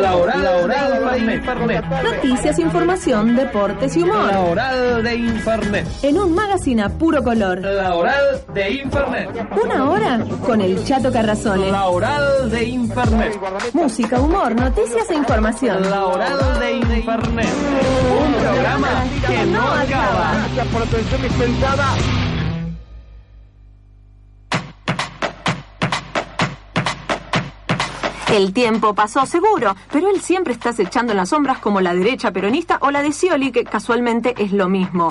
La oral, la oral de Infernet. Noticias, información, deportes y humor. La oral de Infernet. En un magazine a puro color. La oral de Infernet. Una hora con el Chato Carrazone. La oral de Infernet. Música, humor, noticias e información. La oral de Infernet. Un programa que no acaba. Gracias por la atención dispensada. El tiempo pasó seguro, pero él siempre está echando en las sombras como la derecha peronista o la de Scioli, que casualmente es lo mismo.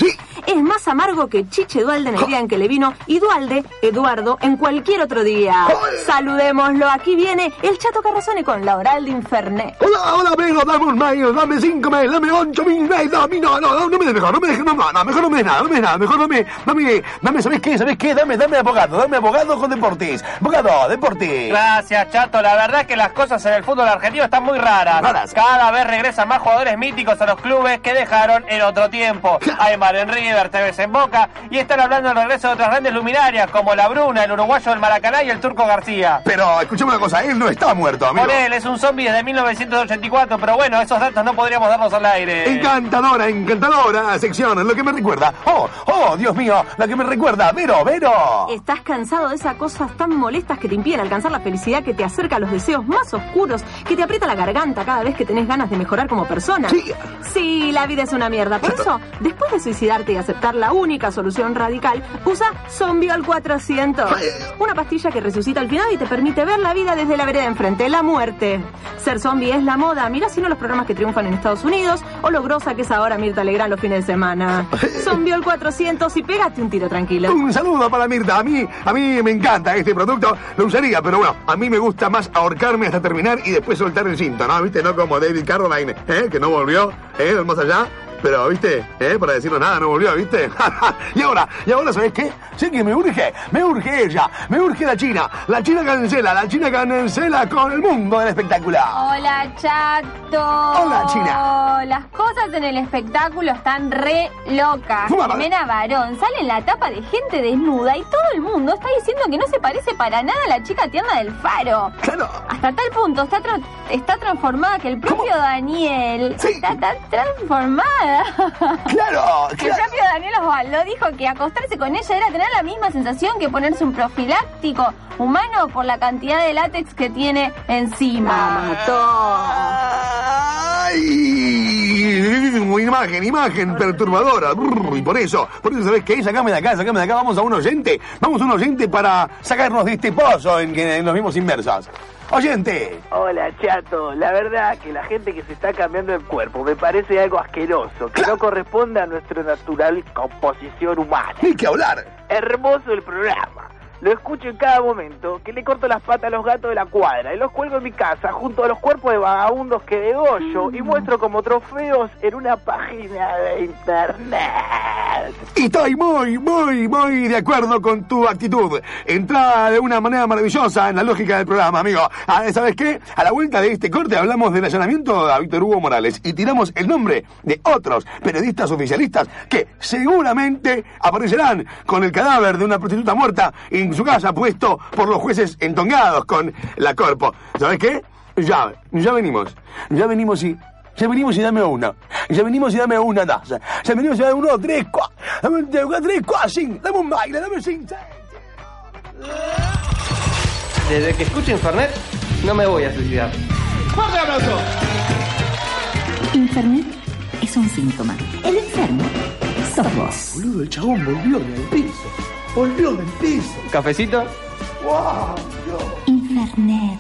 Es más amargo que Chiche Dualde en el día en que le vino y Dualde, Eduardo, en cualquier otro día. Saludémoslo, aquí viene el Chato Carrazone con la oral de Infernet. Hola, hola, amigo, dame un mail, dame cinco mail, dame ocho mil mail, dame, no, no, no, no me des mejor, no me des, no, no, no, mejor no me des nada, no me des nada, mejor dame, dame, dame, ¿sabes qué? ¿Sabes qué? Dame, dame abogado, dame abogado con Deportes, abogado, Deportes. Gracias, Chato. La verdad que las cosas en el fútbol argentino están muy raras. Raras. Cada vez regresan más jugadores míticos a los clubes que dejaron en otro tiempo. Aymar en River, Tevez en Boca. Y están hablando del regreso de otras grandes luminarias como la Bruna, el uruguayo del Maracaná y el turco García. Pero, escuchame una cosa, él no está muerto, amigo. Por él es un zombie desde 1984, pero bueno, esos datos no podríamos darlos al aire. Encantadora, encantadora sección, lo que me recuerda. Oh, oh, Dios mío, la que me recuerda. Vero, Vero. ¿Estás cansado de esas cosas tan molestas que te impiden alcanzar la felicidad, que te acerca a los deseos más oscuros, que te aprieta la garganta cada vez que tenés ganas de mejorar como persona? Sí. Sí, la vida es una mierda. Por eso, después de suicidarte y aceptar la única solución radical, usa Zombiol 400. Una pastilla que resucita al final y te permite ver la vida desde la vereda enfrente, la muerte. Ser zombie es la moda. Mira si no los programas que triunfan en Estados Unidos o lo grosa que es ahora Mirta Legrand los fines de semana. Zombiol 400 y pégate un tiro tranquilo. Un saludo para Mirta. A mí, a mí me encanta este producto. Lo usaría, pero bueno, a mí me gusta más ahorcarme hasta terminar y después soltar el cinto, ¿no? ¿Viste? No como David Carradine, ¿eh? Que no volvió, ¿eh? Más allá. Pero, ¿viste? ¿Eh? Para decirnos nada, no volvió, ¿viste? y ahora, y ahora, ¿sabes qué? Sé que me urge, me urge ella, me urge la China. La China cancela, la China cancela con el mundo del espectáculo. Hola, Chato. Hola, China. Las cosas en el espectáculo están re locas. Jimena Barón sale en la tapa de gente desnuda y todo el mundo está diciendo que no se parece para nada a la chica tierna del faro. Claro. Hasta tal punto está, tra- está transformada que el propio Daniel Sí. está tan Claro, Que el claro. propio Daniel Osvaldo dijo que acostarse con ella era tener la misma sensación que ponerse un profiláctico humano por la cantidad de látex que tiene encima. ¡Ay! Imagen, imagen perturbadora. Brr, Y por eso, por eso, ¿sabes qué? Sacame de acá, sacame de acá. Vamos a un oyente. Vamos a un oyente para sacarnos de este pozo en que nos vimos inmersos. Oyente. Hola, chato. La verdad que la gente que se está cambiando el cuerpo me parece algo asqueroso, que no corresponde a nuestra natural composición humana. Hay que hablar. Hermoso el programa. Lo escucho en cada momento, que le corto las patas a los gatos de la cuadra y los cuelgo en mi casa junto a los cuerpos de vagabundos que degollo y muestro como trofeos en una página de internet. Y estoy muy, muy, muy de acuerdo con tu actitud. Entra de una manera maravillosa en la lógica del programa, amigo. Ah, ¿Sabes qué? A la vuelta de este corte hablamos del allanamiento a Víctor Hugo Morales y tiramos el nombre de otros periodistas oficialistas que seguramente aparecerán con el cadáver de una prostituta muerta en su casa puesto por los jueces entongados con la corpo. ¿Sabes qué? Ya, ya venimos. Ya venimos y... Ya venimos y dame una. Ya venimos y dame una taza. Ya venimos y dame uno, tres, cuatro. Dame un, tres, cuatro, cinco. Dame un baile, dame cinco. Desde que escucho Infernet, no me voy a suicidar. Internet es un síntoma. El enfermo sos vos. Boludo, el chabón volvió del piso. Volvió del piso. ¿Cafecito? ¡Wow! Internet.